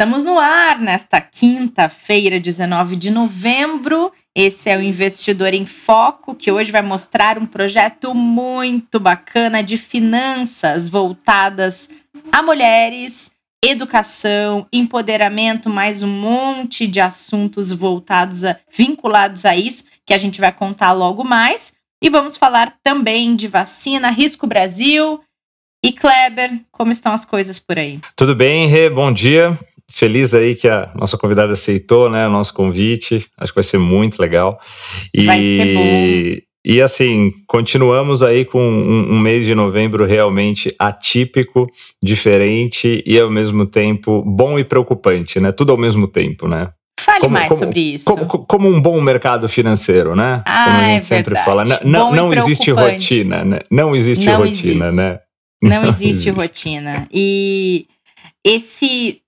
Estamos no ar nesta quinta-feira, 19 de novembro. Esse é o Investidor em Foco, que hoje vai mostrar um projeto muito bacana de finanças voltadas a mulheres, educação, empoderamento, mais um monte de assuntos voltados a vinculados a isso, que a gente vai contar logo mais. E vamos falar também de vacina, Risco Brasil. E Kleber, como estão as coisas por aí? Tudo bem, Rê? Bom dia feliz aí que a nossa convidada aceitou, né, o nosso convite. Acho que vai ser muito legal. E, vai ser bom. E assim, continuamos aí com um, um, mês de novembro realmente atípico, diferente e ao mesmo tempo bom e preocupante, né? Tudo ao mesmo tempo, né? Fale como, mais como, sobre isso. Como, como, um bom mercado financeiro, né? Ah, como a gente é sempre fala. Não, não existe rotina, né? Não existe não rotina, existe. né? Não, não existe, existe rotina. E esse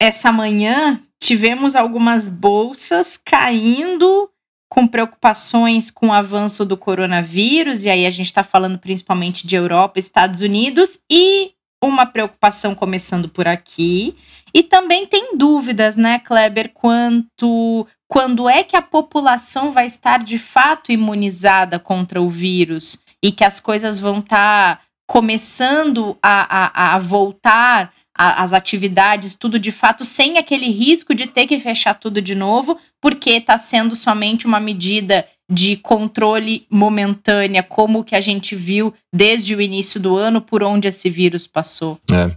essa manhã tivemos algumas bolsas caindo com preocupações com o avanço do coronavírus, e aí a gente está falando principalmente de Europa, Estados Unidos, e uma preocupação começando por aqui. E também tem dúvidas, né, Kleber, quanto quando é que a população vai estar de fato imunizada contra o vírus e que as coisas vão estar tá começando a, a, a voltar a, as atividades, tudo de fato, sem aquele risco de ter que fechar tudo de novo, porque está sendo somente uma medida de controle momentânea, como que a gente viu desde o início do ano, por onde esse vírus passou. É.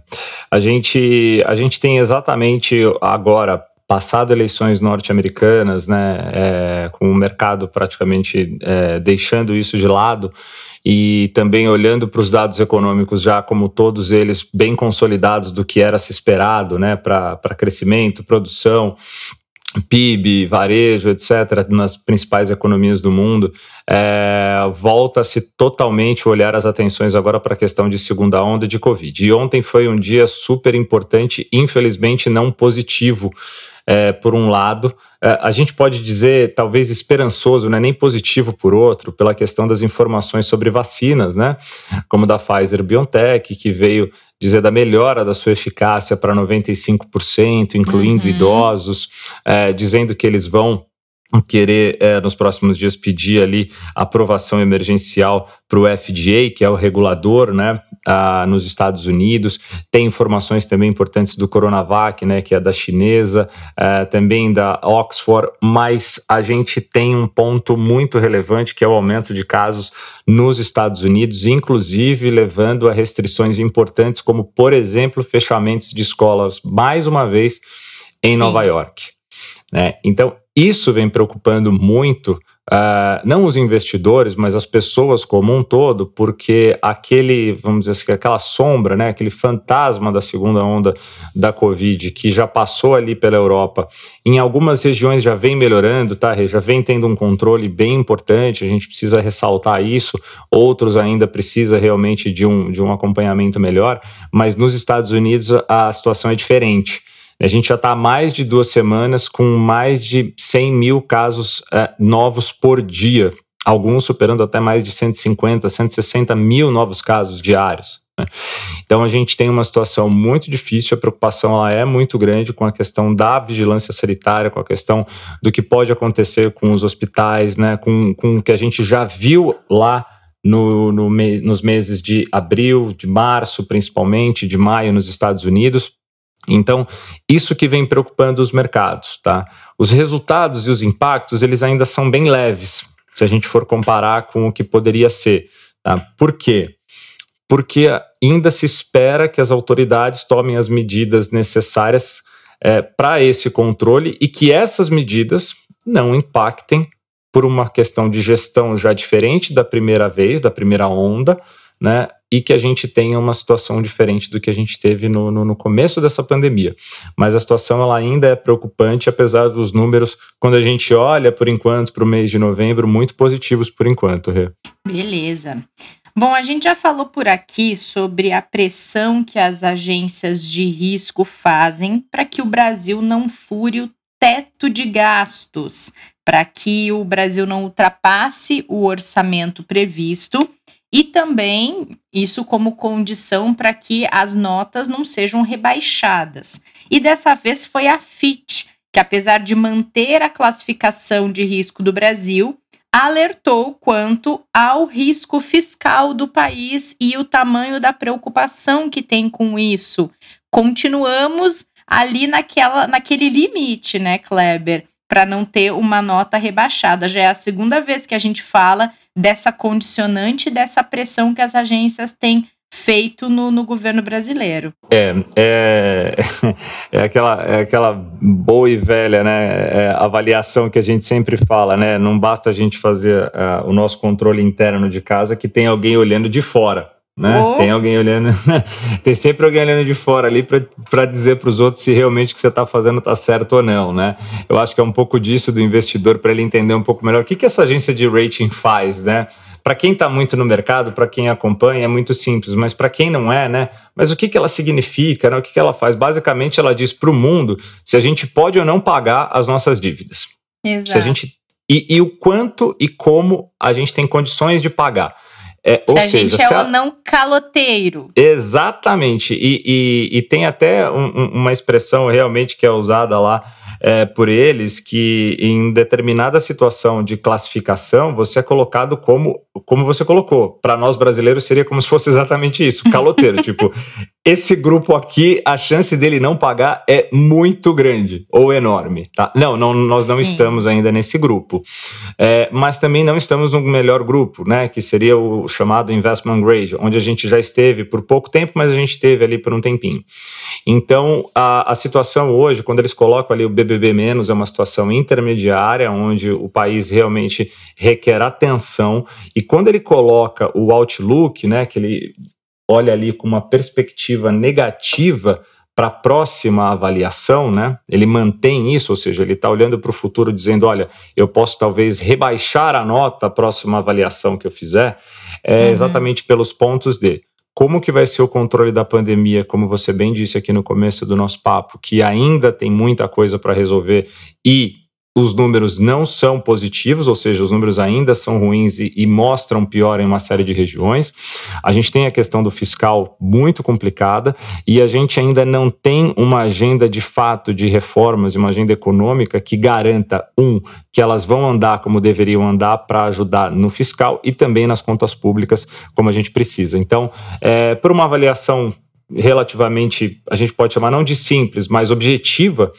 A, gente, a gente tem exatamente agora passado eleições norte-americanas, né, é, com o mercado praticamente é, deixando isso de lado e também olhando para os dados econômicos já como todos eles bem consolidados do que era se esperado, né, para crescimento, produção, PIB, varejo, etc., nas principais economias do mundo, é, volta-se totalmente olhar as atenções agora para a questão de segunda onda de Covid. E ontem foi um dia super importante, infelizmente não positivo é, por um lado, é, a gente pode dizer, talvez esperançoso, né, nem positivo por outro, pela questão das informações sobre vacinas, né, como da Pfizer BioNTech, que veio dizer da melhora da sua eficácia para 95%, incluindo uhum. idosos, é, dizendo que eles vão querer é, nos próximos dias pedir ali aprovação emergencial para o FDA, que é o regulador, né, ah, nos Estados Unidos. Tem informações também importantes do Coronavac, né, que é da chinesa, é, também da Oxford, mas a gente tem um ponto muito relevante que é o aumento de casos nos Estados Unidos, inclusive levando a restrições importantes, como por exemplo fechamentos de escolas mais uma vez em Sim. Nova York. Né? Então, isso vem preocupando muito, uh, não os investidores, mas as pessoas como um todo, porque aquele, vamos dizer assim, aquela sombra, né, aquele fantasma da segunda onda da Covid, que já passou ali pela Europa, em algumas regiões já vem melhorando, tá? Já vem tendo um controle bem importante, a gente precisa ressaltar isso, outros ainda precisa realmente de um, de um acompanhamento melhor, mas nos Estados Unidos a situação é diferente. A gente já está há mais de duas semanas com mais de 100 mil casos uh, novos por dia, alguns superando até mais de 150, 160 mil novos casos diários. Né? Então a gente tem uma situação muito difícil, a preocupação ela é muito grande com a questão da vigilância sanitária, com a questão do que pode acontecer com os hospitais, né? com, com o que a gente já viu lá no, no nos meses de abril, de março, principalmente, de maio nos Estados Unidos. Então, isso que vem preocupando os mercados, tá? Os resultados e os impactos, eles ainda são bem leves, se a gente for comparar com o que poderia ser, tá? Por quê? Porque ainda se espera que as autoridades tomem as medidas necessárias é, para esse controle e que essas medidas não impactem por uma questão de gestão já diferente da primeira vez, da primeira onda, né? E que a gente tenha uma situação diferente do que a gente teve no, no, no, começo dessa pandemia. Mas a situação ela ainda é preocupante, apesar dos números, quando a gente olha por enquanto para o mês de novembro, muito positivos por enquanto. Rê. Beleza. Bom, a gente já falou por aqui sobre a pressão que as agências de risco fazem para que o Brasil não fure o teto de gastos, para que o Brasil não ultrapasse o orçamento previsto e também isso como condição para que as notas não sejam rebaixadas. E dessa vez foi a FIT, que apesar de manter a classificação de risco do Brasil, alertou quanto ao risco fiscal do país e o tamanho da preocupação que tem com isso. Continuamos ali naquela, naquele limite, né, Kleber? Para não ter uma nota rebaixada. Já é a segunda vez que a gente fala dessa condicionante, dessa pressão que as agências têm feito no, no, governo brasileiro. É, é, é, aquela, é aquela boa e velha né, é avaliação que a gente sempre fala, né? Não basta a gente fazer uh, o nosso controle interno de casa que tem alguém olhando de fora. Né? Oh. Tem alguém olhando, tem sempre alguém olhando de fora ali para dizer para os outros se realmente o que você está fazendo está certo ou não, né? Eu acho que é um pouco disso do investidor para ele entender um pouco melhor o que, que essa agência de rating faz, né? Para quem está muito no mercado, para quem acompanha, é muito simples, mas para quem não é, né? Mas o que, que ela significa, né? O que, que ela faz? Basicamente, ela diz para o mundo se a gente pode ou não pagar as nossas dívidas. Exato. Se a gente e, e o quanto e como a gente tem condições de pagar. É, se ou a seja, gente é o não caloteiro. Exatamente. E, e, e tem até um, uma expressão realmente que é usada lá é, por eles que em determinada situação de classificação você é colocado como como você colocou. Para nós brasileiros seria como se fosse exatamente isso, caloteiro. tipo, esse grupo aqui, a chance dele não pagar é muito grande ou enorme, tá? Não, não nós não Sim. estamos ainda nesse grupo. É, mas também não estamos no melhor grupo, né? Que seria o chamado investment grade, onde a gente já esteve por pouco tempo, mas a gente esteve ali por um tempinho. Então, a, a situação hoje, quando eles colocam ali o BBB menos, é uma situação intermediária, onde o país realmente requer atenção. E quando ele coloca o outlook, né? Que ele olha ali com uma perspectiva negativa para a próxima avaliação, né? Ele mantém isso, ou seja, ele está olhando para o futuro dizendo, olha, eu posso talvez rebaixar a nota a próxima avaliação que eu fizer, é uhum. exatamente pelos pontos de como que vai ser o controle da pandemia, como você bem disse aqui no começo do nosso papo, que ainda tem muita coisa para resolver e os números não são positivos, ou seja, os números ainda são ruins e, e, mostram pior em uma série de regiões. A gente tem a questão do fiscal muito complicada e a gente ainda não tem uma agenda de fato de reformas e uma agenda econômica que garanta, um, que elas vão andar como deveriam andar para ajudar no fiscal e também nas contas públicas, como a gente precisa. Então, é, por uma avaliação relativamente, a gente pode chamar não de simples, mas objetiva,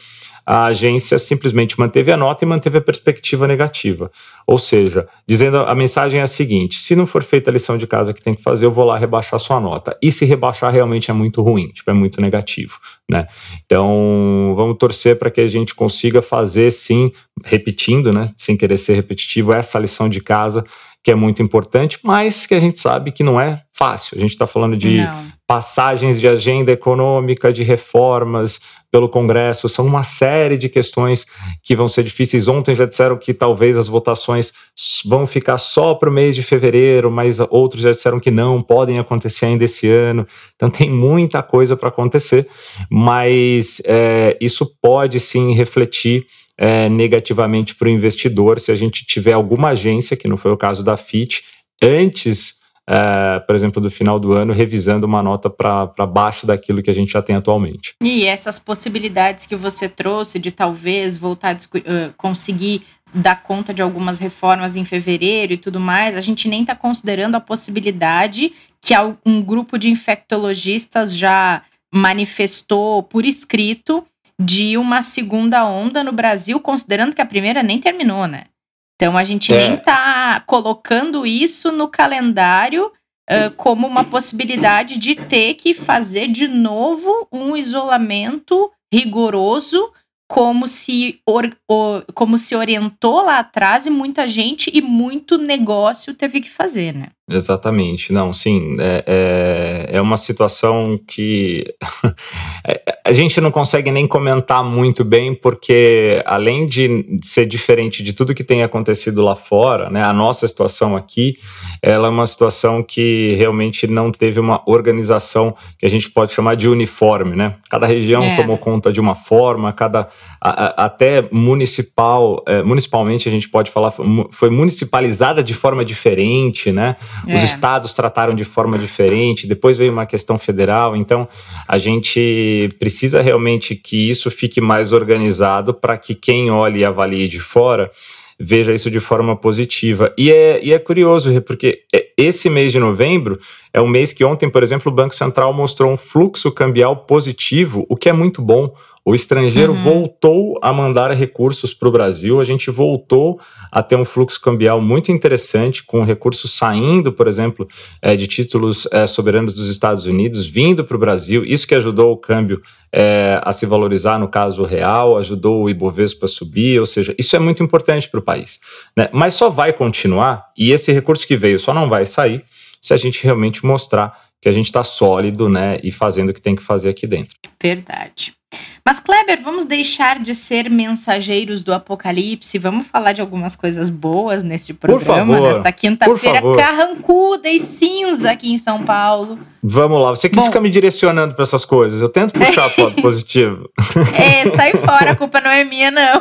a agência simplesmente manteve a nota e manteve a perspectiva negativa. Ou seja, dizendo a mensagem é a seguinte: se não for feita a lição de casa que tem que fazer, eu vou lá rebaixar sua nota. E se rebaixar realmente é muito ruim, tipo, é muito negativo, né? Então, vamos torcer para que a gente consiga fazer sim, repetindo, né, sem querer ser repetitivo, essa lição de casa que é muito importante, mas que a gente sabe que não é fácil. A gente está falando de não. Passagens de agenda econômica, de reformas pelo Congresso, são uma série de questões que vão ser difíceis. Ontem já disseram que talvez as votações vão ficar só para o mês de fevereiro, mas outros já disseram que não, podem acontecer ainda esse ano. Então tem muita coisa para acontecer, mas é, isso pode sim refletir é, negativamente para o investidor se a gente tiver alguma agência, que não foi o caso da FIT, antes é, por exemplo, do final do ano, revisando uma nota para baixo daquilo que a gente já tem atualmente. E essas possibilidades que você trouxe de talvez voltar a conseguir dar conta de algumas reformas em fevereiro e tudo mais, a gente nem está considerando a possibilidade que um grupo de infectologistas já manifestou por escrito de uma segunda onda no Brasil, considerando que a primeira nem terminou, né? Então a gente é. nem está colocando isso no calendário uh, como uma possibilidade de ter que fazer de novo um isolamento rigoroso, como se, or, or, como se orientou lá atrás e muita gente e muito negócio teve que fazer, né? Exatamente, não, sim, é, é, é uma situação que é, a gente não consegue nem comentar muito bem, porque além de ser diferente de tudo que tem acontecido lá fora, né, a nossa situação aqui, ela é uma situação que realmente não teve uma organização que a gente pode chamar de uniforme, né? Cada região é. tomou conta de uma forma, cada a, a, até municipal, é, municipalmente a gente pode falar foi municipalizada de forma diferente, né? Os é. estados trataram de forma diferente, depois veio uma questão federal, então a gente precisa realmente que isso fique mais organizado para que quem olhe e avalie de fora veja isso de forma positiva. E é, e é curioso, porque esse mês de novembro é um mês que ontem, por exemplo, o Banco Central mostrou um fluxo cambial positivo, o que é muito bom. O estrangeiro uhum. voltou a mandar recursos para o Brasil, a gente voltou a ter um fluxo cambial muito interessante, com recursos saindo, por exemplo, é, de títulos é, soberanos dos Estados Unidos, vindo para o Brasil. Isso que ajudou o câmbio é, a se valorizar, no caso real, ajudou o Ibovespa a subir, ou seja, isso é muito importante para o país. Né? Mas só vai continuar, e esse recurso que veio só não vai sair se a gente realmente mostrar que a gente está sólido né, e fazendo o que tem que fazer aqui dentro. Verdade. Mas, Kleber, vamos deixar de ser mensageiros do apocalipse. Vamos falar de algumas coisas boas nesse programa, nesta quinta-feira carrancuda e cinza aqui em São Paulo. Vamos lá, você que Bom, fica me direcionando para essas coisas. Eu tento puxar para o positivo. É, sai fora, a culpa não é minha, não.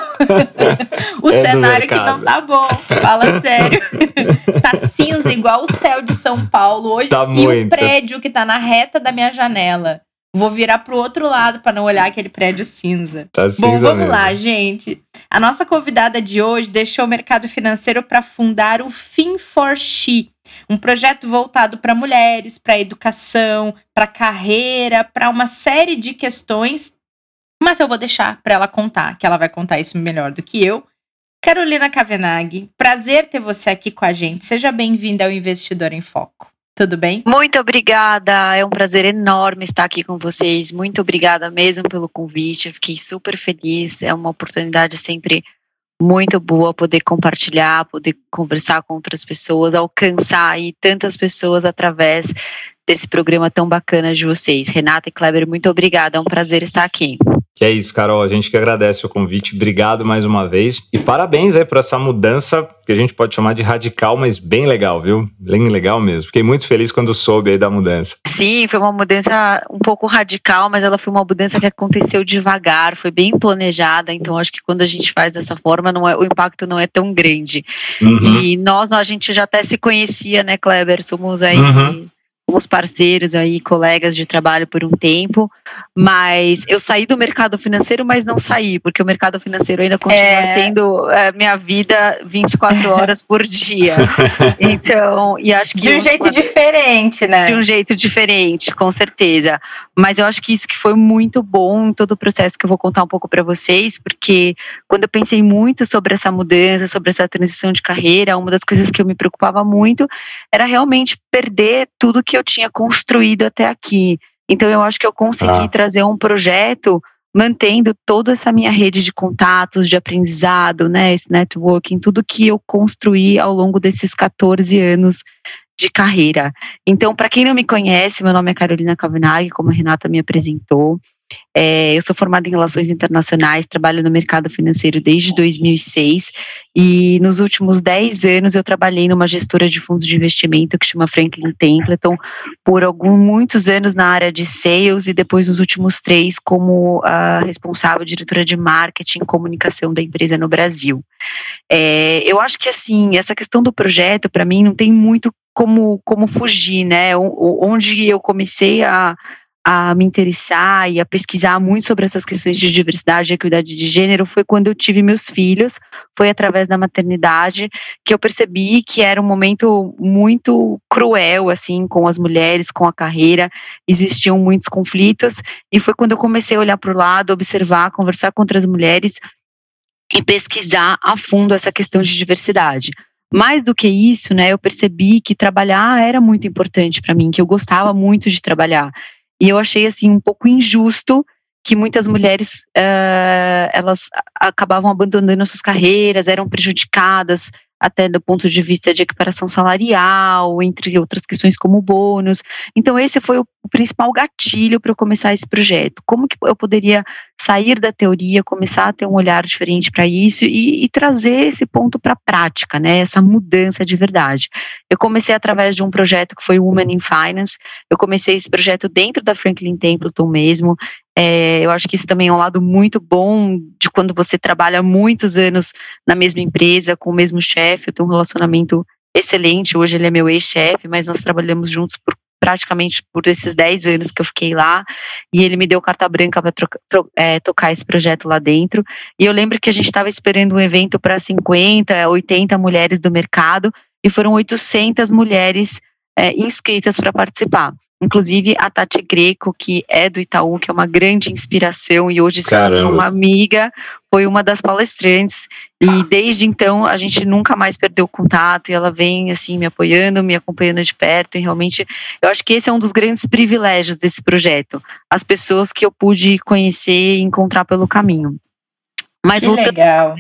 o é cenário que não tá bom. Fala sério. tá cinza, igual o céu de São Paulo hoje. Tá e muito. o prédio que tá na reta da minha janela. Vou virar pro outro lado para não olhar aquele prédio cinza. Tá cinza Bom, vamos mesmo. lá, gente. A nossa convidada de hoje deixou o mercado financeiro para fundar o Fin for She, um projeto voltado para mulheres, para educação, para carreira, para uma série de questões. Mas eu vou deixar para ela contar, que ela vai contar isso melhor do que eu. Carolina Kavenag, prazer ter você aqui com a gente. Seja bem-vinda ao Investidor em Foco. Tudo bem? Muito obrigada. É um prazer enorme estar aqui com vocês. Muito obrigada mesmo pelo convite. Eu fiquei super feliz. É uma oportunidade sempre muito boa poder compartilhar, poder conversar com outras pessoas, alcançar aí tantas pessoas através desse programa tão bacana de vocês. Renata e Kleber, muito obrigada. É um prazer estar aqui. É isso, Carol. A gente que agradece o convite. Obrigado mais uma vez. E parabéns aí por essa mudança que a gente pode chamar de radical, mas bem legal, viu? Bem legal mesmo. Fiquei muito feliz quando soube aí da mudança. Sim, foi uma mudança um pouco radical, mas ela foi uma mudança que aconteceu devagar, foi bem planejada. Então, acho que quando a gente faz dessa forma, não é, o impacto não é tão grande. Uhum. E nós, a gente já até se conhecia, né, Kleber? Somos aí. Uhum fomos parceiros aí, colegas de trabalho por um tempo, mas eu saí do mercado financeiro, mas não saí, porque o mercado financeiro ainda continua é... sendo é, minha vida 24 horas por dia. Então, e acho que. De um jeito diferente, né? De um jeito diferente, com certeza. Mas eu acho que isso que foi muito bom em todo o processo que eu vou contar um pouco para vocês, porque quando eu pensei muito sobre essa mudança, sobre essa transição de carreira, uma das coisas que eu me preocupava muito era realmente perder tudo que que eu tinha construído até aqui. Então eu acho que eu consegui ah. trazer um projeto mantendo toda essa minha rede de contatos, de aprendizado, né, esse networking, tudo que eu construí ao longo desses 14 anos de carreira. Então, para quem não me conhece, meu nome é Carolina Kavanagh, como a Renata me apresentou. É, eu sou formada em Relações Internacionais, trabalho no mercado financeiro desde 2006 e nos últimos 10 anos eu trabalhei numa gestora de fundos de investimento que chama Franklin Templeton por alguns muitos anos na área de sales e depois nos últimos três como a responsável diretora de marketing e comunicação da empresa no Brasil. É, eu acho que assim essa questão do projeto para mim não tem muito como como fugir, né? Onde eu comecei a a me interessar e a pesquisar muito sobre essas questões de diversidade e equidade de gênero foi quando eu tive meus filhos, foi através da maternidade que eu percebi que era um momento muito cruel assim com as mulheres, com a carreira, existiam muitos conflitos e foi quando eu comecei a olhar para o lado, observar, conversar com outras mulheres e pesquisar a fundo essa questão de diversidade. Mais do que isso, né, eu percebi que trabalhar era muito importante para mim, que eu gostava muito de trabalhar. E eu achei assim um pouco injusto que muitas mulheres uh, elas acabavam abandonando suas carreiras, eram prejudicadas até do ponto de vista de equiparação salarial, entre outras questões como bônus. Então, esse foi o principal gatilho para eu começar esse projeto. Como que eu poderia sair da teoria, começar a ter um olhar diferente para isso e, e, trazer esse ponto para a prática, né? Essa mudança de verdade. Eu comecei através de um projeto que foi Women in Finance. Eu comecei esse projeto dentro da Franklin Templeton mesmo. É, eu acho que isso também é um lado muito bom de quando você trabalha muitos anos na mesma empresa, com o mesmo chefe. Eu tenho um relacionamento excelente. Hoje ele é meu ex-chefe, mas nós trabalhamos juntos por praticamente por esses 10 anos que eu fiquei lá, e ele me deu carta branca para é, tocar esse projeto lá dentro. E eu lembro que a gente estava esperando um evento para 50, 80 mulheres do mercado, e foram 800 mulheres é, inscritas para participar. Inclusive a Tati Greco, que é do Itaú, que é uma grande inspiração e hoje se tornou uma amiga, foi uma das palestrantes. E desde então a gente nunca mais perdeu contato e ela vem assim me apoiando, me acompanhando de perto. E realmente eu acho que esse é um dos grandes privilégios desse projeto. As pessoas que eu pude conhecer e encontrar pelo caminho. Mas que voltando legal.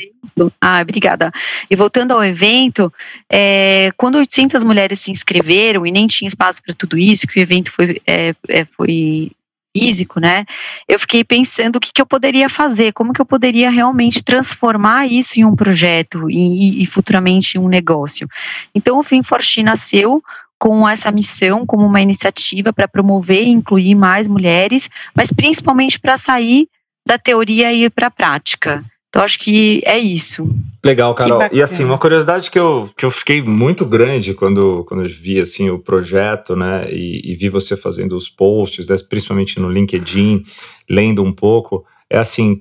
Ah, obrigada. E voltando ao evento, é, quando 800 mulheres se inscreveram e nem tinha espaço para tudo isso, que o evento foi, é, é, foi físico, né? Eu fiquei pensando o que, que eu poderia fazer, como que eu poderia realmente transformar isso em um projeto e, e futuramente em um negócio. Então, o FinForShe nasceu com essa missão, como uma iniciativa para promover e incluir mais mulheres, mas principalmente para sair da teoria e ir para a prática. Então, acho que é isso. Legal, Carol. E assim, uma curiosidade que eu, que eu fiquei muito grande quando, quando eu vi assim, o projeto, né? E, e vi você fazendo os posts, né, principalmente no LinkedIn, lendo um pouco, é assim,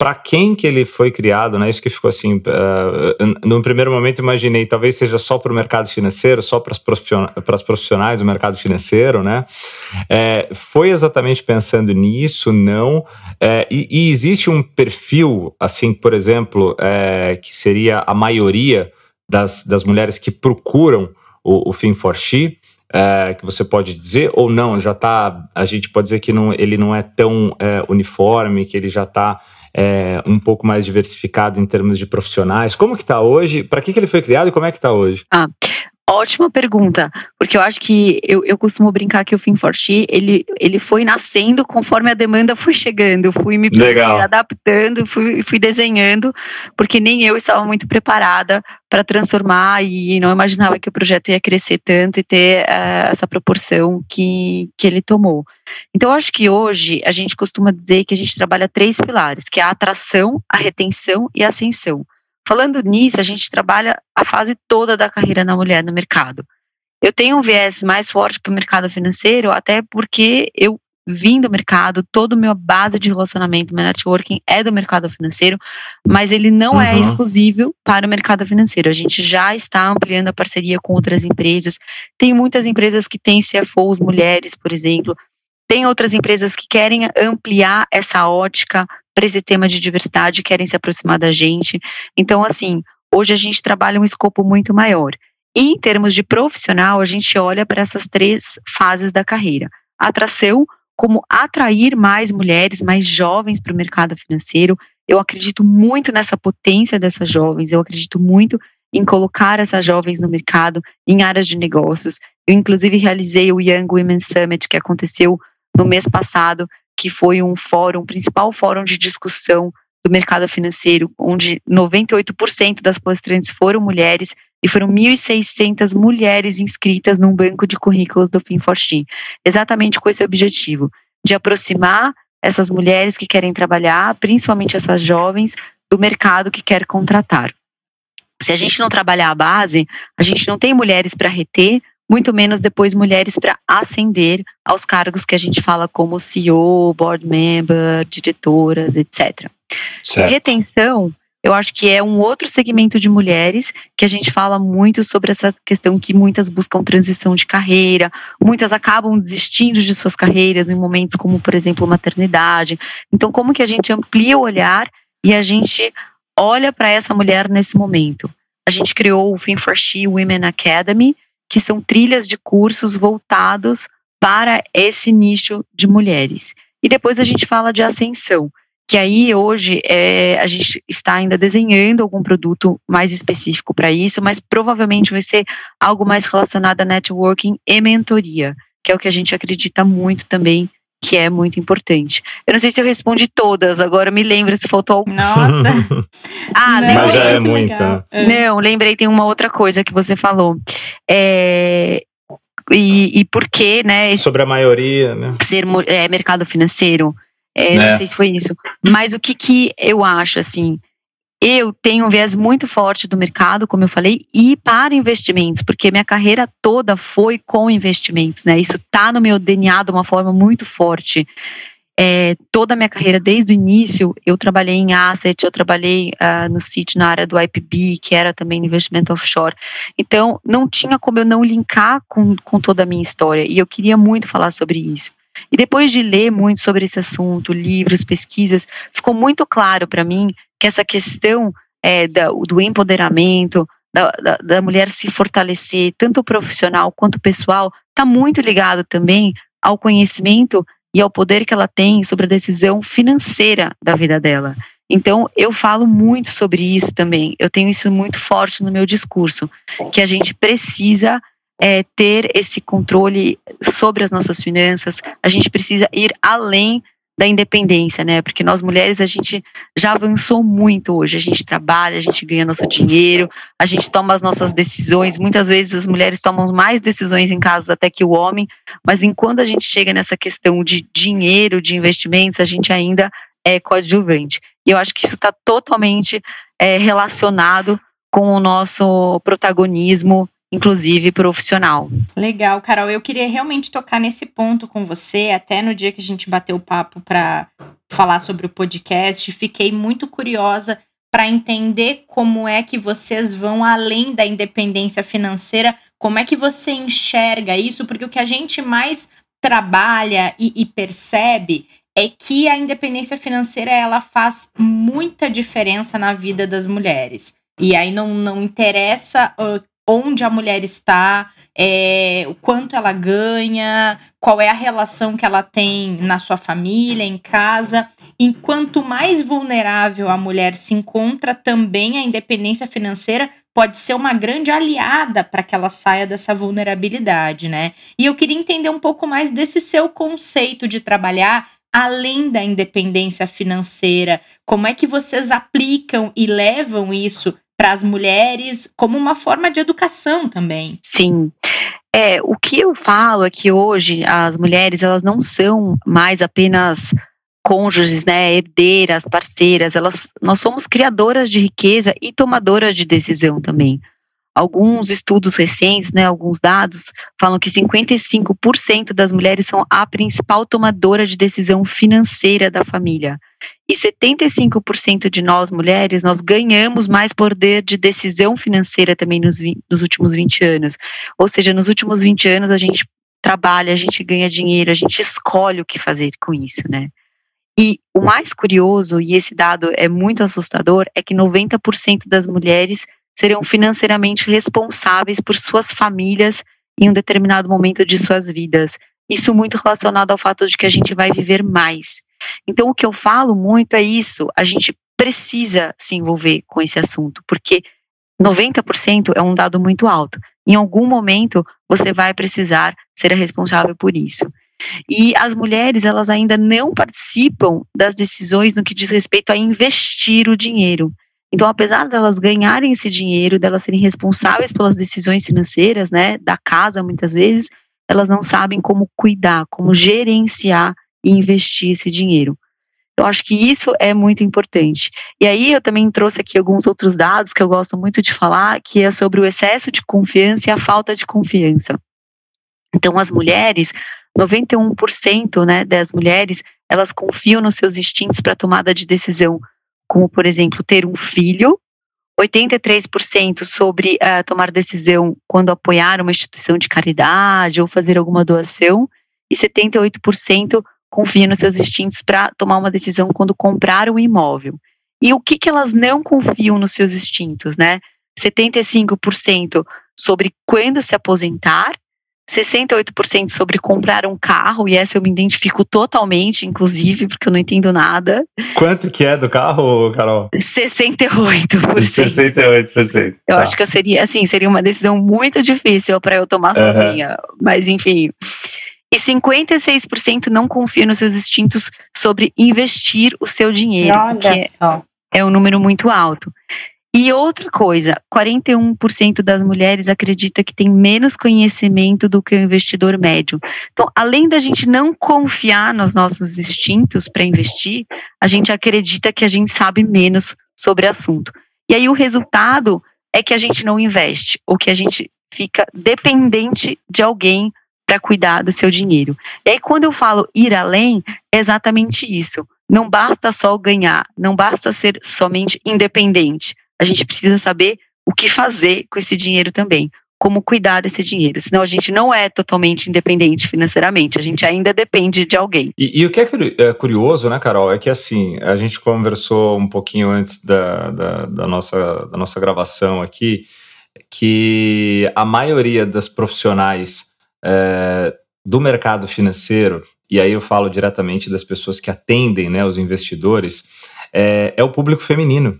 para quem que ele foi criado, né? Isso que ficou assim, uh, no primeiro momento imaginei, talvez seja só para o mercado financeiro, só para as profissionais do mercado financeiro, né? É, foi exatamente pensando nisso, não? É, e, e, existe um perfil, assim, por exemplo, é, que seria a maioria das, das mulheres que procuram o, o Fin for She, é, que você pode dizer, ou não, já está, a gente pode dizer que não, ele não é tão é, uniforme, que ele já está é, um pouco mais diversificado em termos de profissionais? Como que está hoje? Para que, que ele foi criado e como é que está hoje? Ah, Ótima pergunta, porque eu acho que eu, eu costumo brincar que o FinForShe, ele, ele foi nascendo conforme a demanda foi chegando. Eu fui me Legal. adaptando, fui, fui desenhando, porque nem eu estava muito preparada para transformar e não imaginava que o projeto ia crescer tanto e ter uh, essa proporção que, que ele tomou. Então, eu acho que hoje a gente costuma dizer que a gente trabalha três pilares, que é a atração, a retenção e a ascensão. Falando nisso, a gente trabalha a fase toda da carreira da mulher no mercado. Eu tenho um viés mais forte para o mercado financeiro, até porque eu vim do mercado, toda a minha base de relacionamento, meu networking é do mercado financeiro, mas ele não é uhum. é exclusivo para o mercado financeiro. A gente já está ampliando a parceria com outras empresas. Tem muitas empresas que têm CFOs mulheres, por exemplo. Tem outras empresas que querem ampliar essa ótica para esse tema de diversidade, querem se aproximar da gente. Então, assim, hoje a gente trabalha um escopo muito maior. E em termos de profissional, a gente olha para essas três fases da carreira: atração, como atrair mais mulheres, mais jovens para o mercado financeiro. Eu acredito muito nessa potência dessas jovens, eu acredito muito em colocar essas jovens no mercado, em áreas de negócios. Eu, inclusive, realizei o Young Women Summit, que aconteceu no mês passado, que foi um fórum, principal fórum de discussão do mercado financeiro, onde 98% das palestrantes foram mulheres e foram 1.600 mulheres inscritas num banco de currículos do FinForShe, exatamente com esse objetivo, de aproximar essas mulheres que querem trabalhar, principalmente essas jovens, do mercado que quer contratar. Se a gente não trabalhar a base, a gente não tem mulheres para reter, muito menos depois mulheres para ascender aos cargos que a gente fala como CEO, board member, diretoras, etc. Certo. Retenção, eu acho que é um outro segmento de mulheres que a gente fala muito sobre essa questão que muitas buscam transição de carreira, muitas acabam desistindo de suas carreiras em momentos como, por exemplo, maternidade. Então, como que a gente amplia o olhar e a gente olha para essa mulher nesse momento? A gente criou o Fin for She Women Academy, que são trilhas de cursos voltados para esse nicho de mulheres. E depois a gente fala de ascensão, que aí hoje é, a gente está ainda desenhando algum produto mais específico para isso, mas provavelmente vai ser algo mais relacionado a networking e mentoria, que é o que a gente acredita muito também que é muito importante. Eu não sei se eu respondi todas, agora me lembra se faltou alguma. Nossa! ah, não, Mas já é muita. É. Não, lembrei, tem uma outra coisa que você falou. É, e, e por que, né? Sobre a maioria, né? Ser é, mercado financeiro. É, Não é. sei se foi isso. Mas o que, que eu acho, assim, eu tenho um viés muito forte do mercado, como eu falei, e para investimentos, porque minha carreira toda foi com investimentos, né? Isso está no meu DNA de uma forma muito forte. É, toda a minha carreira, desde o início, eu trabalhei em asset, eu trabalhei uh, no City na área do IPB, que era também investimento offshore. Então, não tinha como eu não linkar com, com toda a minha história, e eu queria muito falar sobre isso. E depois de ler muito sobre esse assunto, livros, pesquisas, ficou muito claro para mim que essa questão é, da, do empoderamento, da, da, da, mulher se fortalecer, tanto profissional quanto pessoal, está muito ligado também ao conhecimento e ao poder que ela tem sobre a decisão financeira da vida dela. Então, eu falo muito sobre isso também. Eu tenho isso muito forte no meu discurso, que a gente precisa é, ter esse controle sobre as nossas finanças, a gente precisa ir além da independência, né? Porque nós mulheres a gente já avançou muito hoje. A gente trabalha, a gente ganha nosso dinheiro, a gente toma as nossas decisões. Muitas vezes as mulheres tomam mais decisões em casa até que o homem, mas enquanto a gente chega nessa questão de dinheiro, de investimentos, a gente ainda é coadjuvante. E eu acho que isso está totalmente é, relacionado com o nosso protagonismo inclusive profissional. Legal, Carol. Eu queria realmente tocar nesse ponto com você, até no dia que a gente bateu o papo para falar sobre o podcast. Fiquei muito curiosa para entender como é que vocês vão além da independência financeira, como é que você enxerga isso, porque o que a gente mais trabalha e, e percebe é que a independência financeira ela faz muita diferença na vida das mulheres. E aí não, não interessa uh, onde a mulher está, é, o quanto ela ganha, qual é a relação que ela tem na sua família, em casa. Enquanto mais vulnerável a mulher se encontra, também a independência financeira pode ser uma grande aliada para que ela saia dessa vulnerabilidade, né? E eu queria entender um pouco mais desse seu conceito de trabalhar além da independência financeira. Como é que vocês aplicam e levam isso para as mulheres como uma forma de educação também. Sim. É, o que eu falo é que hoje as mulheres elas não são mais apenas cônjuges, né, herdeiras, parceiras, elas nós somos criadoras de riqueza e tomadoras de decisão também. Alguns estudos recentes, né, alguns dados falam que 55% das mulheres são a principal tomadora de decisão financeira da família. E 75% de nós mulheres, nós ganhamos mais poder de decisão financeira também nos, nos últimos 20 anos. Ou seja, nos últimos 20 anos a gente trabalha, a gente ganha dinheiro, a gente escolhe o que fazer com isso, né? E o mais curioso, e esse dado é muito assustador, é que 90% das mulheres serão financeiramente responsáveis por suas famílias em um determinado momento de suas vidas. Isso muito relacionado ao fato de que a gente vai viver mais. Então, o que eu falo muito é isso: a gente precisa se envolver com esse assunto, porque 90% é um dado muito alto. Em algum momento, você vai precisar ser responsável por isso. E as mulheres, elas ainda não participam das decisões no que diz respeito a investir o dinheiro. Então, apesar delas ganharem esse dinheiro, delas serem responsáveis pelas decisões financeiras, né, da casa, muitas vezes, elas não sabem como cuidar, como gerenciar e investir esse dinheiro. Eu acho que isso é muito importante. E aí eu também trouxe aqui alguns outros dados que eu gosto muito de falar, que é sobre o excesso de confiança e a falta de confiança. Então, as mulheres, 91% né, das mulheres, elas confiam nos seus instintos para tomada de decisão, como, por exemplo, ter um filho, 83% sobre uh, tomar decisão quando apoiar uma instituição de caridade ou fazer alguma doação, e 78% confia nos seus instintos para tomar uma decisão quando comprar um imóvel. E o que, que elas não confiam nos seus instintos, né? 75% sobre quando se aposentar, 68% sobre comprar um carro, e essa eu me identifico totalmente, inclusive, porque eu não entendo nada. Quanto que é do carro, Carol? 68%. 68%. Eu tá. acho que eu seria, assim, seria uma decisão muito difícil para eu tomar uhum. sozinha, mas enfim. E 56% não confia nos seus instintos sobre investir o seu dinheiro, Olha que só. é um número muito alto. E outra coisa, 41% das mulheres acredita que tem menos conhecimento do que o investidor médio. Então, além da gente não confiar nos nossos instintos para investir, a gente acredita que a gente sabe menos sobre o assunto. E aí o resultado é que a gente não investe, ou que a gente fica dependente de alguém para cuidar do seu dinheiro. E aí quando eu falo ir além, é exatamente isso. Não basta só ganhar, não basta ser somente independente a gente precisa saber o que fazer com esse dinheiro também, como cuidar desse dinheiro. Senão a gente não é totalmente independente financeiramente, a gente ainda depende de alguém. E, e o que é, é curioso, né, Carol, é que assim, a gente conversou um pouquinho antes da, da, da nossa, da nossa gravação aqui, que a maioria das profissionais é, do mercado financeiro, e aí eu falo diretamente das pessoas que atendem né, os investidores, é, é o público feminino.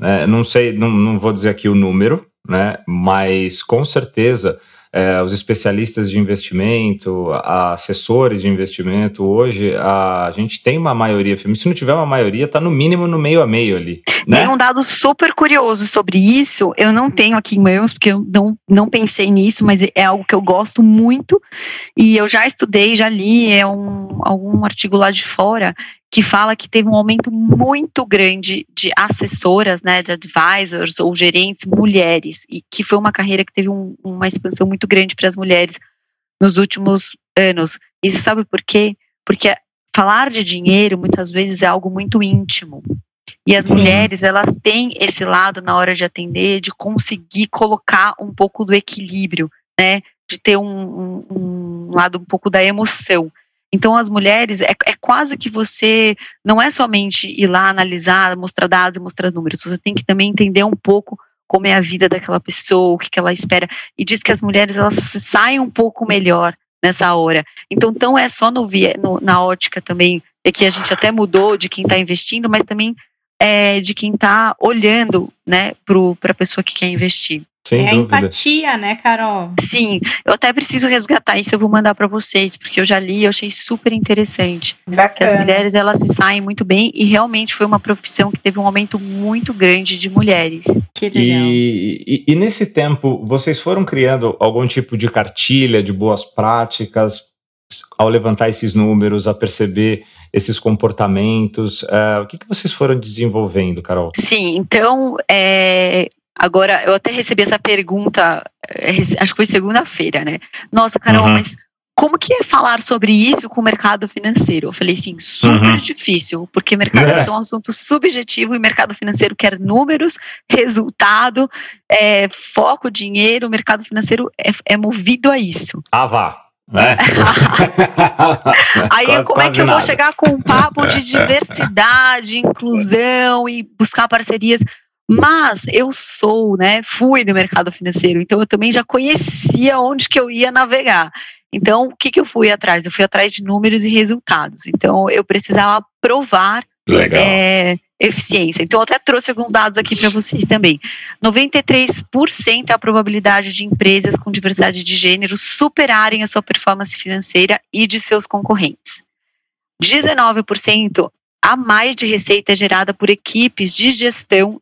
Né? Não sei, não, não vou dizer aqui o número, né? mas com certeza é, os especialistas de investimento, assessores de investimento, hoje a, gente tem uma maioria. Se não tiver uma maioria, está no mínimo no meio a meio ali. Né? Tem um dado super curioso sobre isso. Eu não tenho aqui em mãos, porque eu não, não pensei nisso, mas é algo que eu gosto muito. E eu já estudei, já li, é um, algum artigo lá de fora que fala que teve um aumento muito grande de assessoras, né, de advisors ou gerentes mulheres, e que foi uma carreira que teve um, uma expansão muito grande para as mulheres nos últimos anos. E você sabe por quê? Porque falar de dinheiro muitas vezes é algo muito íntimo. E as Sim. mulheres, elas têm esse lado na hora de atender, de conseguir colocar um pouco do equilíbrio, né? De ter um, um, um lado um pouco da emoção. Então, as mulheres, é, é, quase que você não é somente ir lá analisar, mostrar dados, mostrar números, você tem que também entender um pouco como é a vida daquela pessoa, o que, que ela espera. E diz que as mulheres elas saem um pouco melhor nessa hora. Então, não é só no, no, na ótica também, é que a gente até mudou de quem está investindo, mas também é, de quem está olhando né, para a pessoa que quer investir. Sem é dúvida. a empatia, né, Carol? Sim, eu até preciso resgatar isso, eu vou mandar para vocês, porque eu já li e eu achei super interessante. Bacana. As mulheres, elas se saem muito bem e realmente foi uma profissão que teve um aumento muito grande de mulheres. Que legal. E, e, e nesse tempo, vocês foram criando algum tipo de cartilha de boas práticas ao levantar esses números, a perceber esses comportamentos? Uh, o que, que vocês foram desenvolvendo, Carol? Sim, então é, Agora, eu até recebi essa pergunta, eh, acho que foi segunda-feira, né? Nossa, Carol, uhum. mas como que é falar sobre isso com o mercado financeiro? Eu falei assim, super uhum. difícil, porque mercado é. é um assunto subjetivo e mercado financeiro quer números, resultado, é, foco, dinheiro, o mercado financeiro é, é movido a isso. Ah, vá. Né? Aí quase, como é que eu nada. vou chegar com um papo de diversidade, inclusão e buscar parcerias? Mas eu sou, né, fui do mercado financeiro, então eu também já conhecia onde que eu ia navegar. Então, o que, que eu fui atrás? Eu fui atrás de números e resultados. Então, eu precisava provar é, eficiência. Então, eu até trouxe alguns dados aqui para vocês também. 93% é a probabilidade de empresas com diversidade de gênero superarem a sua performance financeira e de seus concorrentes. 19% a mais de receita gerada por equipes de gestão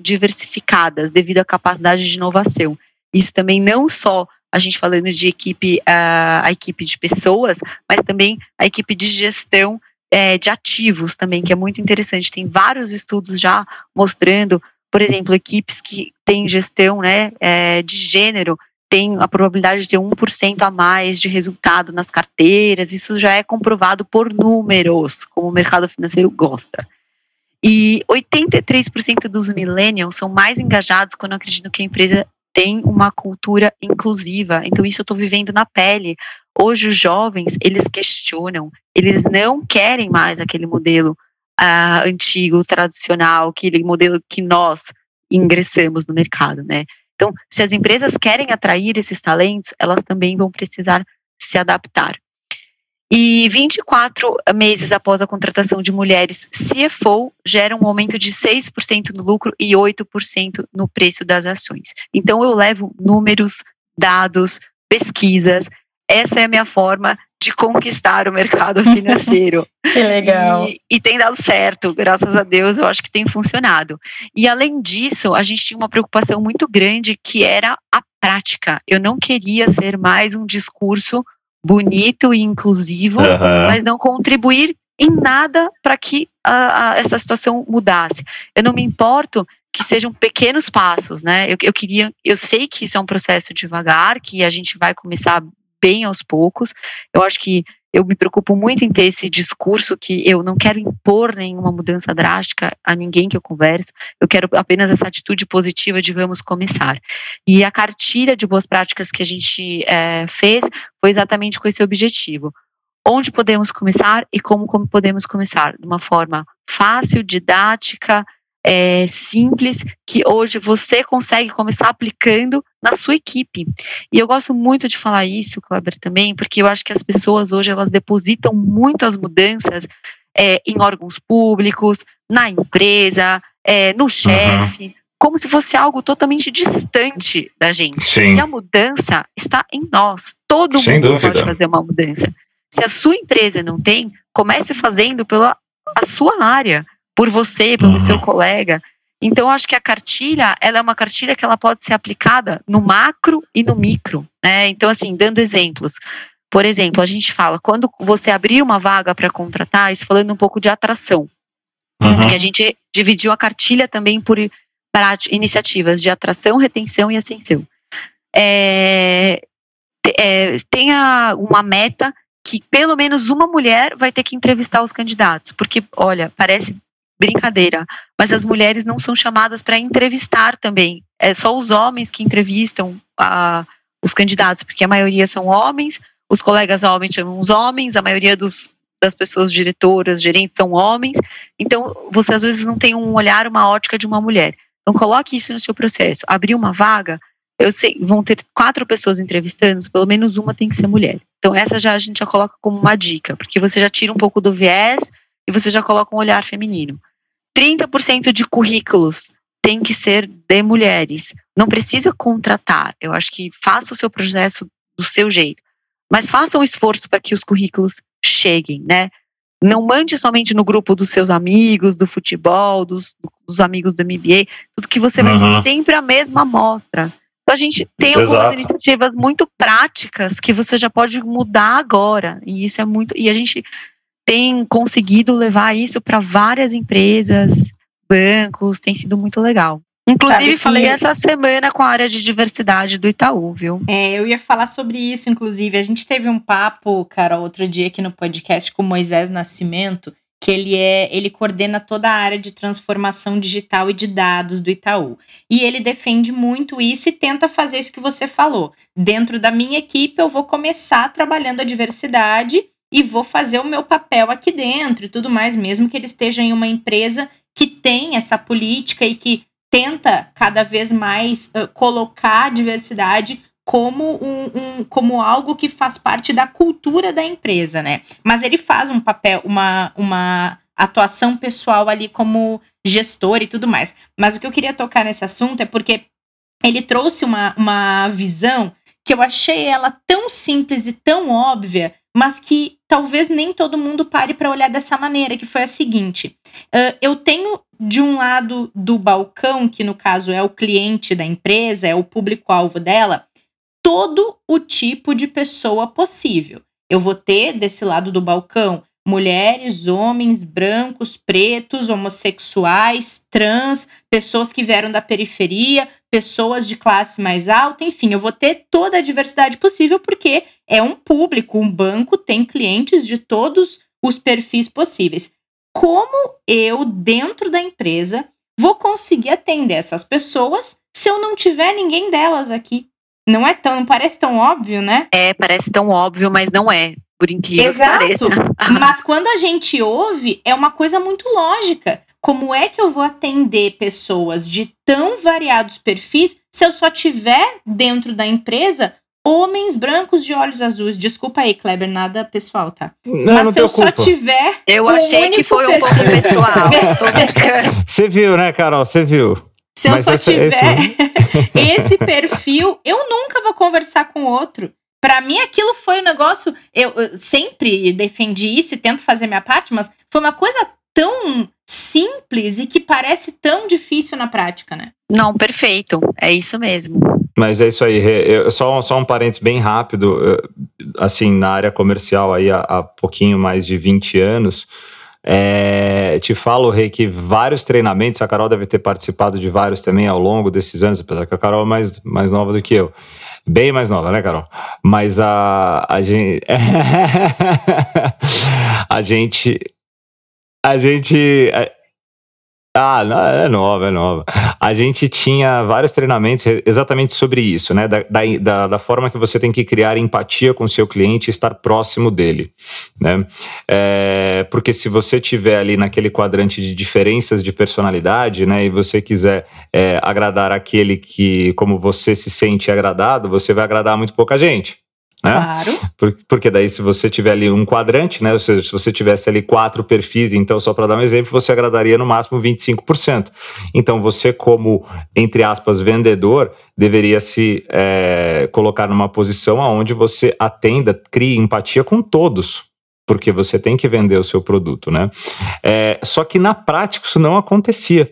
diversificadas devido à capacidade de inovação. Isso também não só a gente falando de equipe, a, equipe de pessoas, mas também a equipe de gestão é, de ativos também, que é muito interessante. Tem vários estudos já mostrando, por exemplo, equipes que têm gestão né, é, de gênero tem a probabilidade de ter 1% a mais de resultado nas carteiras, isso já é comprovado por números, como o mercado financeiro gosta. E 83% dos millennials são mais engajados quando acreditam que a empresa tem uma cultura inclusiva. Então, isso eu estou vivendo na pele. Hoje, os jovens, eles questionam, eles não querem mais aquele modelo uh, antigo, tradicional, aquele modelo que nós ingressamos no mercado, né? Então, se as empresas querem atrair esses talentos, elas também vão precisar se adaptar. E 24 meses após a contratação de mulheres CFO, gera um aumento de 6% no lucro e 8% no preço das ações. Então, eu levo números, dados, pesquisas. Essa é a minha forma de conquistar o mercado financeiro. que legal. E, e, tem dado certo, graças a Deus, eu acho que tem funcionado. E além disso, a gente tinha uma preocupação muito grande que era a prática. Eu não queria ser mais um discurso bonito e inclusivo, uhum. mas não contribuir em nada para que a, a, essa situação mudasse. Eu não me importo que sejam pequenos passos, né? Eu, eu queria, eu sei que isso é um processo devagar, que a gente vai começar bem aos poucos. Eu acho que eu me preocupo muito em ter esse discurso que eu não quero impor nenhuma mudança drástica a ninguém que eu converso, eu quero apenas essa atitude positiva de vamos começar. E a cartilha de boas práticas que a gente é, fez foi exatamente com esse objetivo. Onde podemos começar e como, como podemos começar? De uma forma fácil, didática, é, simples que hoje você consegue começar aplicando na sua equipe. E eu gosto muito de falar isso, Kleber, também, porque eu acho que as pessoas hoje elas depositam muito as mudanças é, em órgãos públicos, na empresa, é, no chefe. Uhum. Como se fosse algo totalmente distante da gente. Sim. E a mudança está em nós. Todo Sem mundo dúvida. pode fazer uma mudança. Se a sua empresa não tem, comece fazendo pela a sua área por você, pelo uhum. seu colega. Então, acho que a cartilha, ela é uma cartilha que ela pode ser aplicada no macro e no micro, né? Então, assim, dando exemplos. Por exemplo, a gente fala, quando você abrir uma vaga para contratar, isso falando um pouco de atração, uhum. que a gente dividiu a cartilha também por iniciativas de atração, retenção e ascensão. É, é, tenha uma meta que pelo menos uma mulher vai ter que entrevistar os candidatos, porque, olha, parece brincadeira, mas as mulheres não são chamadas para entrevistar também. É só os homens que entrevistam a, os candidatos, porque a maioria são homens, os colegas homens chamam os homens, a maioria dos, das pessoas diretoras, gerentes são homens, então você às vezes não tem um olhar, uma ótica de uma mulher. Então coloque isso no seu processo. Abrir uma vaga, eu sei, vão ter quatro pessoas entrevistando, pelo menos uma tem que ser mulher. Então essa já a gente já coloca como uma dica, porque você já tira um pouco do viés e você já coloca um olhar feminino. 30% de currículos tem que ser de mulheres. Não precisa contratar. Eu acho que faça o seu processo do seu jeito. Mas faça um esforço para que os currículos cheguem, né? Não mande somente no grupo dos seus amigos, do futebol, dos, dos amigos do MBA, tudo que você vai ter uhum. sempre a mesma amostra. Então a gente tem algumas Exato. iniciativas muito práticas que você já pode mudar agora. E isso é muito. E a gente tem conseguido levar isso para várias empresas, bancos, tem sido muito legal. Inclusive, falei essa semana com a área de diversidade do Itaú, viu? É, eu ia falar sobre isso, inclusive. A gente teve um papo, cara, outro dia aqui no podcast com Moisés Nascimento, que ele é, ele coordena toda a área de transformação digital e de dados do Itaú. E ele defende muito isso e tenta fazer isso que você falou. Dentro da minha equipe, eu vou começar trabalhando a diversidade e vou fazer o meu papel aqui dentro e tudo mais, mesmo que ele esteja em uma empresa que tem essa política e que tenta cada vez mais uh, colocar a diversidade como, um, um, como algo que faz parte da cultura da empresa, né? Mas ele faz um papel, uma, uma atuação pessoal ali como gestor e tudo mais. Mas o que eu queria tocar nesse assunto é porque ele trouxe uma, uma visão que eu achei ela tão simples e tão óbvia, mas que talvez nem todo mundo pare para olhar dessa maneira, que foi a seguinte: uh, eu tenho de um lado do balcão, que no caso é o cliente da empresa, é o público-alvo dela, todo o tipo de pessoa possível. Eu vou ter desse lado do balcão mulheres, homens, brancos, pretos, homossexuais, trans, pessoas que vieram da periferia, pessoas de classe mais alta, enfim, eu vou ter toda a diversidade possível porque é um público, um banco tem clientes de todos os perfis possíveis. Como eu, dentro da empresa, vou conseguir atender essas pessoas se eu não tiver ninguém delas aqui? Não é tão, parece tão óbvio, né? É, parece tão óbvio, mas não é por incrível Exato. que pareça. Mas quando a gente ouve, é uma coisa muito lógica. Como é que eu vou atender pessoas de tão variados perfis se eu só tiver dentro da empresa homens brancos de olhos azuis. Desculpa aí, Kleber, nada pessoal, tá? Não, Mas não se eu só tiver. Eu achei que único foi um pouco perfil- pessoal. Você viu, né, Carol? Você viu. Se eu Mas só essa- esse tiver esse perfil, eu nunca vou conversar com outro. Pra mim, aquilo foi um negócio. Eu, eu sempre defendi isso e tento fazer minha parte, mas foi uma coisa tão simples e que parece tão difícil na prática, né? Não, perfeito. É isso mesmo. Mas é isso aí. Eu- só, só um parênteses bem rápido. Assim, na área comercial aí há, há pouquinho mais de 20 anos. é, te falo, Rei, que vários treinamentos, a Carol deve ter participado de vários também ao longo desses anos, apesar que a Carol é mais, mais nova do que eu. Bem mais nova, né, Carol? Mas a, a gente. a gente. A gente. Ah, não, é nova, é nova. A gente tinha vários treinamentos exatamente sobre isso, né? Da, da, da, da forma que você tem que criar empatia com o seu cliente e estar próximo dele, né? É, porque se você tiver ali naquele quadrante de diferenças de personalidade, né? E você quiser é, agradar aquele que, como você se sente agradado, você vai agradar muito pouca gente. Né? Claro. Por- Porque daí, se você tiver ali um quadrante, né? Ou seja, se você tivesse ali quatro perfis, então, só para dar um exemplo, você agradaria no máximo 25%. Então, você, como, entre aspas, vendedor, deveria se eh, colocar numa posição onde você atenda, crie empatia com todos. Porque você tem que vender o seu produto, né? Eh, só que na prática isso não acontecia.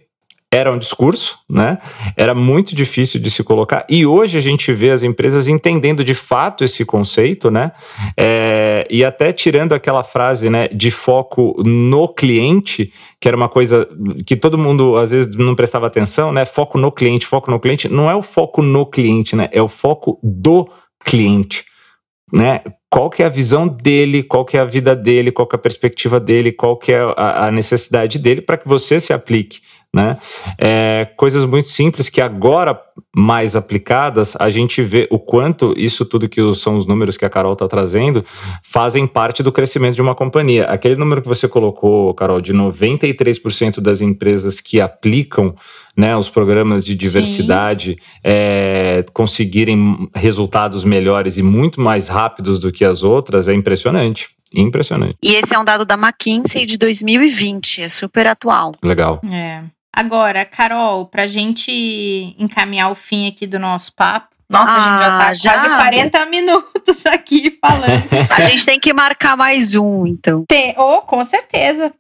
Era um discurso, né? Era muito difícil de se colocar. E hoje a gente vê as empresas entendendo de fato esse conceito, né? É, e até tirando aquela frase, né, de foco no cliente, que era uma coisa que todo mundo às vezes não prestava atenção, né? Foco no cliente, foco no cliente. Não é o foco no cliente, né? É o foco do cliente, né? Qual que é a visão dele, qual que é a vida dele, qual que é a perspectiva dele, qual que é a, a necessidade dele para que você se aplique, né? É, coisas muito simples que agora mais aplicadas a gente vê o quanto isso tudo que são os números que a Carol está trazendo fazem parte do crescimento de uma companhia. Aquele número que você colocou, Carol, de 93% das empresas que aplicam né, os programas de diversidade é, conseguirem resultados melhores e muito mais rápidos do que as outras é impressionante. Impressionante. E esse é um dado da McKinsey de 2020, é super atual. Legal. É. Agora, Carol, pra gente encaminhar o fim aqui do nosso papo. Nossa, a gente já tá Ah, já? quase 40 minutos aqui falando. A gente tem que marcar mais um, então. Tem- oh, com certeza.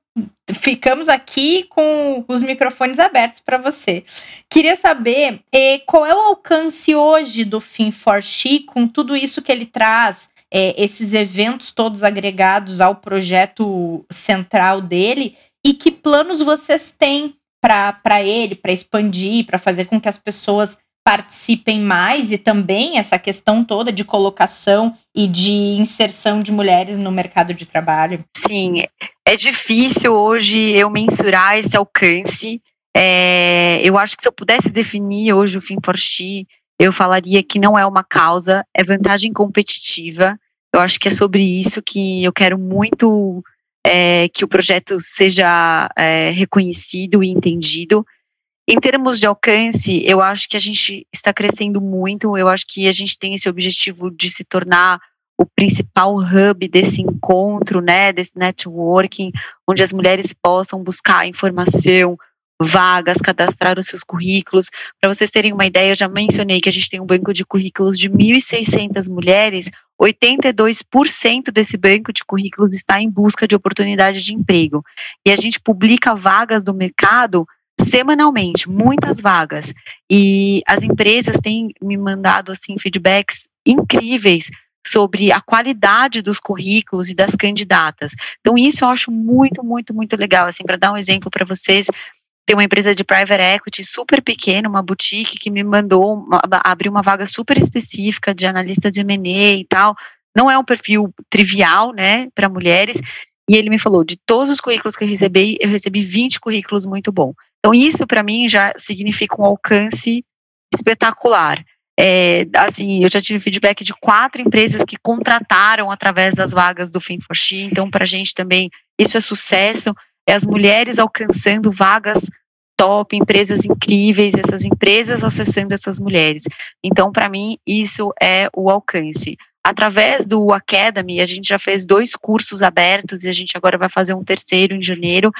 Ficamos aqui com os microfones abertos para você. Queria saber eh, qual é o alcance hoje do Fin for She com tudo isso que ele traz, eh, esses eventos todos agregados ao projeto central dele e que planos vocês têm para ele, para expandir, para fazer com que as pessoas participem mais e também essa questão toda de colocação e de inserção de mulheres no mercado de trabalho. Sim, é difícil hoje eu mensurar esse alcance. É, eu acho que se eu pudesse definir hoje o Fim for She, eu falaria que não é uma causa, é vantagem competitiva. Eu acho que é sobre isso que eu quero muito é, que o projeto seja é, reconhecido e entendido. Em termos de alcance, eu acho que a gente está crescendo muito. Eu acho que a gente tem esse objetivo de se tornar o principal hub desse encontro, né, desse networking, onde as mulheres possam buscar informação, vagas, cadastrar os seus currículos. Para vocês terem uma ideia, eu já mencionei que a gente tem um banco de currículos de 1.600 mulheres, 82% desse banco de currículos está em busca de oportunidade de emprego. E a gente publica vagas do mercado semanalmente, muitas vagas. E as empresas têm me mandado assim feedbacks incríveis sobre a qualidade dos currículos e das candidatas. Então isso eu acho muito, muito, muito legal. Assim, para dar um exemplo para vocês, tem uma empresa de private equity super pequena, uma boutique que me mandou abrir uma vaga super específica de analista de M&A e tal. Não é um perfil trivial, né, para mulheres. E ele me falou, de todos os currículos que eu recebi, eu recebi 20 currículos muito bom. Então isso para mim já significa um alcance espetacular. É, assim, eu já tive feedback de quatro empresas que contrataram através das vagas do She, então para a gente também isso é sucesso, é as mulheres alcançando vagas top, empresas incríveis, essas empresas acessando essas mulheres. Então, para mim, isso é o alcance. Através do Academy, a gente já fez dois cursos abertos e a gente agora vai fazer um terceiro em janeiro.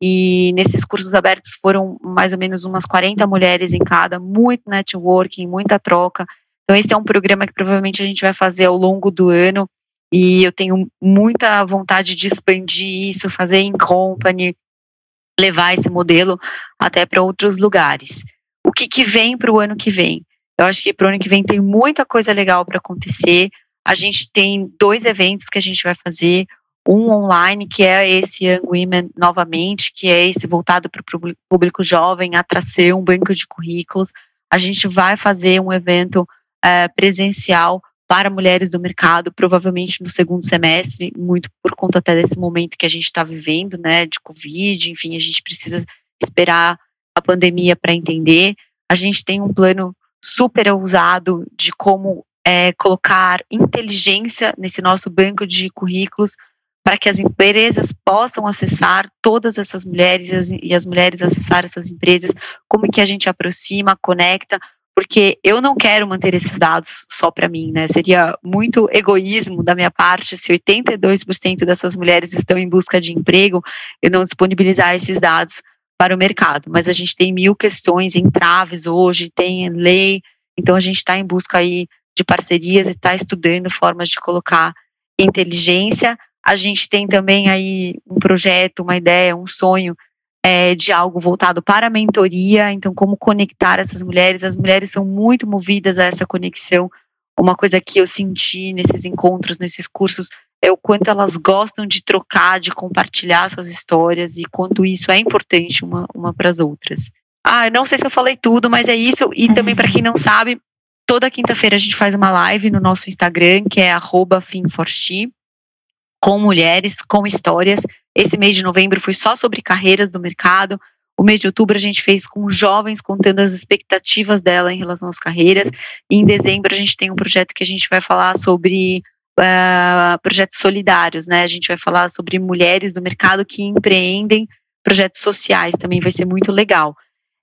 E nesses cursos abertos foram mais ou menos umas 40 mulheres em cada, muito networking, muita troca. Então, esse é um programa que provavelmente a gente vai fazer ao longo do ano. E eu tenho muita vontade de expandir isso, fazer em company, levar esse modelo até para outros lugares. O que, que vem para o ano que vem? Eu acho que para o ano que vem tem muita coisa legal para acontecer. A gente tem dois eventos que a gente vai fazer. Um online, que é esse Young Women novamente, que é esse voltado para o público jovem, atração, banco de currículos. A gente vai fazer um evento é, presencial para mulheres do mercado, provavelmente no segundo semestre, muito por conta até desse momento que a gente está vivendo, né, de Covid, enfim, a gente precisa esperar a pandemia para entender. A gente tem um plano super ousado de como é, colocar inteligência nesse nosso banco de currículos para que as empresas possam acessar todas essas mulheres e as, e as mulheres acessar essas empresas, como que a gente aproxima, conecta, porque eu não quero manter esses dados só para mim, né? Seria muito egoísmo da minha parte se 82% dessas mulheres estão em busca de emprego, eu não disponibilizar esses dados para o mercado. Mas a gente tem mil questões, entraves hoje, tem lei, então a gente está em busca aí de parcerias e está estudando formas de colocar inteligência. A gente tem também aí um projeto, uma ideia, um sonho é, de algo voltado para a mentoria, então como conectar essas mulheres. As mulheres são muito movidas a essa conexão. Uma coisa que eu senti nesses encontros, nesses cursos, é o quanto elas gostam de trocar, de compartilhar suas histórias e quanto isso é importante uma, uma para as outras. Ah, não sei se eu falei tudo, mas é isso. E também para quem não sabe, toda quinta-feira a gente faz uma live no nosso Instagram, que é @finforxi, com mulheres, com histórias. Esse mês de novembro foi só sobre carreiras do mercado. O mês de outubro a gente fez com jovens contando as expectativas dela em relação às carreiras. E em dezembro a gente tem um projeto que a gente vai falar sobre uh, projetos solidários, né? A gente vai falar sobre mulheres do mercado que empreendem projetos sociais. Também vai ser muito legal.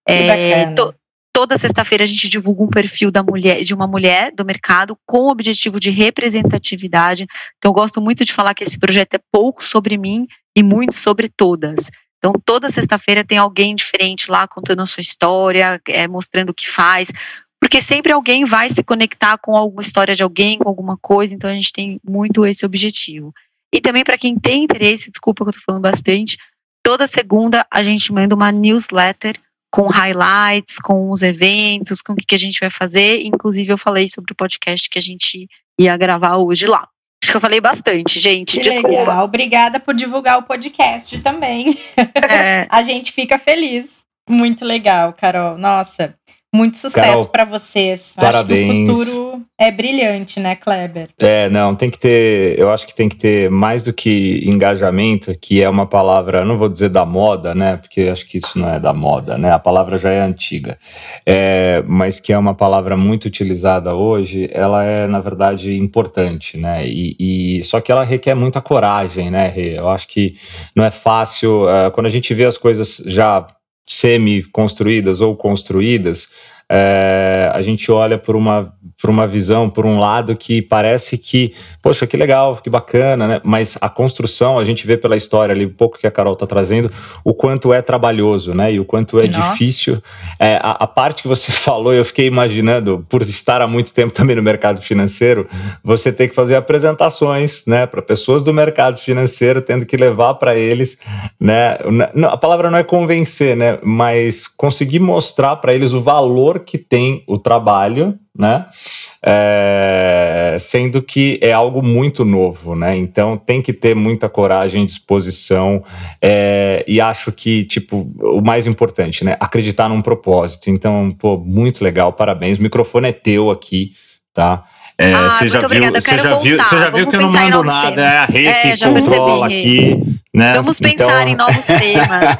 É, to, toda sexta-feira a gente divulga um perfil da mulher, de uma mulher do mercado com o objetivo de representatividade. Então, eu gosto muito de falar que esse projeto é pouco sobre mim e muito sobre todas. Então, toda sexta-feira tem alguém diferente lá contando a sua história, é, mostrando o que faz, porque sempre alguém vai se conectar com alguma história de alguém, com alguma coisa, então a gente tem muito esse objetivo. E também para quem tem interesse, desculpa que eu estou falando bastante, toda segunda a gente manda uma newsletter com highlights, com os eventos, com o que a gente vai fazer. Inclusive, eu falei sobre o podcast que a gente ia gravar hoje lá. Acho que eu falei bastante, gente. Que desculpa. Legal. Obrigada por divulgar o podcast também. É. a gente fica feliz. Muito legal, Carol. Nossa, muito sucesso para vocês. Parabéns. Acho que o futuro é brilhante, né, Kleber? É, não, tem que ter. Eu acho que tem que ter mais do que engajamento, que é uma palavra, não vou dizer da moda, né? Porque acho que isso não é da moda, né? A palavra já é antiga. É, mas que é uma palavra muito utilizada hoje, ela é, na verdade, importante, né? E, e só que ela requer muita coragem, né, Rê? Eu acho que não é fácil. Uh, quando a gente vê as coisas já semi-construídas ou construídas, é, a gente olha por uma, por uma visão, por um lado que parece que, poxa, que legal, que bacana, né? Mas a construção, a gente vê pela história ali, um pouco que a Carol está trazendo, o quanto é trabalhoso, né? E o quanto é Nossa. difícil. É, a, a, parte que você falou, eu fiquei imaginando, por estar há muito tempo também no mercado financeiro, você tem que fazer apresentações, né, para pessoas do mercado financeiro, tendo que levar para eles, né? A palavra não é convencer, né? Mas conseguir mostrar para eles o valor que tem o trabalho, né? É, sendo que é algo muito novo, né? Então tem que ter muita coragem, disposição é, e acho que tipo o mais importante, né? Acreditar num propósito. Então, pô, muito legal, parabéns. O microfone é teu aqui, tá? É, ah, você já viu, você já viu, você já viu que eu não mando nada, é a Rê é, que controla percebi. aqui. Né? Vamos pensar então... em novos temas.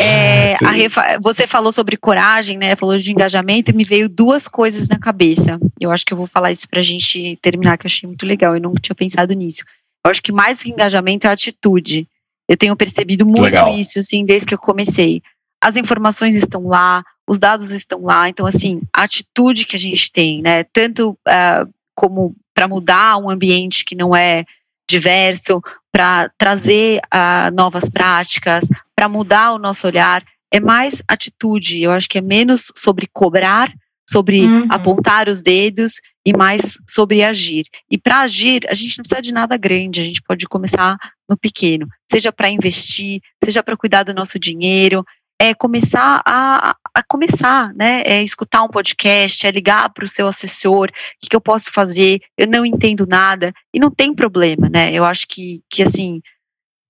é, Rê, você falou sobre coragem, né? Falou de engajamento e me veio duas coisas na cabeça. Eu acho que eu vou falar isso pra gente terminar, que eu achei muito legal. Eu não tinha pensado nisso. Eu acho que mais que engajamento é atitude. Eu tenho percebido muito legal. isso, assim, desde que eu comecei. as informações estão lá, os dados estão lá, então assim, a atitude que a gente tem, né, tanto uh, como para mudar um ambiente que não é diverso, para trazer uh, novas práticas, para mudar o nosso olhar, é mais atitude. Eu acho que é menos sobre cobrar, sobre uhum. apontar os dedos e mais sobre agir. E para agir, a gente não precisa de nada grande, a gente pode começar no pequeno, seja para investir, seja para cuidar do nosso dinheiro, é começar a, a começar, né? É escutar um podcast, é ligar para o seu assessor, o que, que, eu posso fazer? Eu não entendo nada e não tem problema, né? Eu acho que, que assim,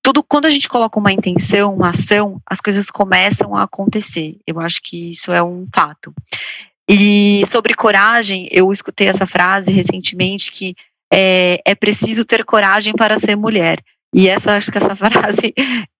tudo quando a gente coloca uma intenção, uma ação, as coisas começam a acontecer. Eu acho que isso é um fato. E sobre coragem, eu escutei essa frase recentemente que é, é preciso ter coragem para ser mulher. E essa, acho que essa frase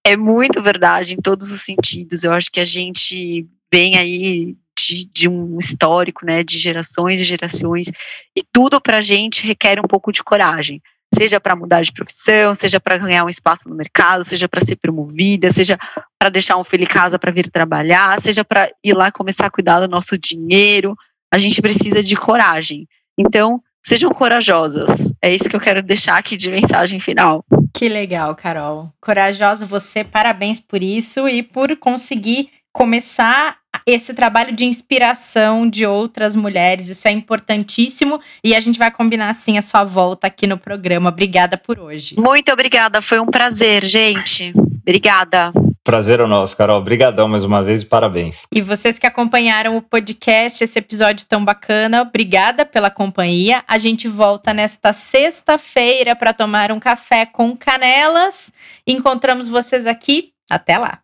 é muito verdade em todos os sentidos. Eu acho que a gente vem aí de, de, um histórico, né, de gerações e gerações, e tudo para a gente requer um pouco de coragem, seja para mudar de profissão, seja para ganhar um espaço no mercado, seja para ser promovida, seja para deixar um filho em casa para vir trabalhar, seja para ir lá começar a cuidar do nosso dinheiro. A gente precisa de coragem. Então, sejam corajosas. É isso que eu quero deixar aqui de mensagem final. Que legal, Carol. Corajosa você, parabéns por isso e por conseguir começar esse trabalho de inspiração de outras mulheres. Isso é importantíssimo e a gente vai combinar assim a sua volta aqui no programa. Obrigada por hoje. Muito obrigada, foi um prazer, gente. Obrigada. Prazer é nosso, Carol. Obrigadão mais uma vez e parabéns. E vocês que acompanharam o podcast, esse episódio tão bacana, obrigada pela companhia. A gente volta nesta sexta-feira para tomar um café com canelas. Encontramos vocês aqui. Até lá.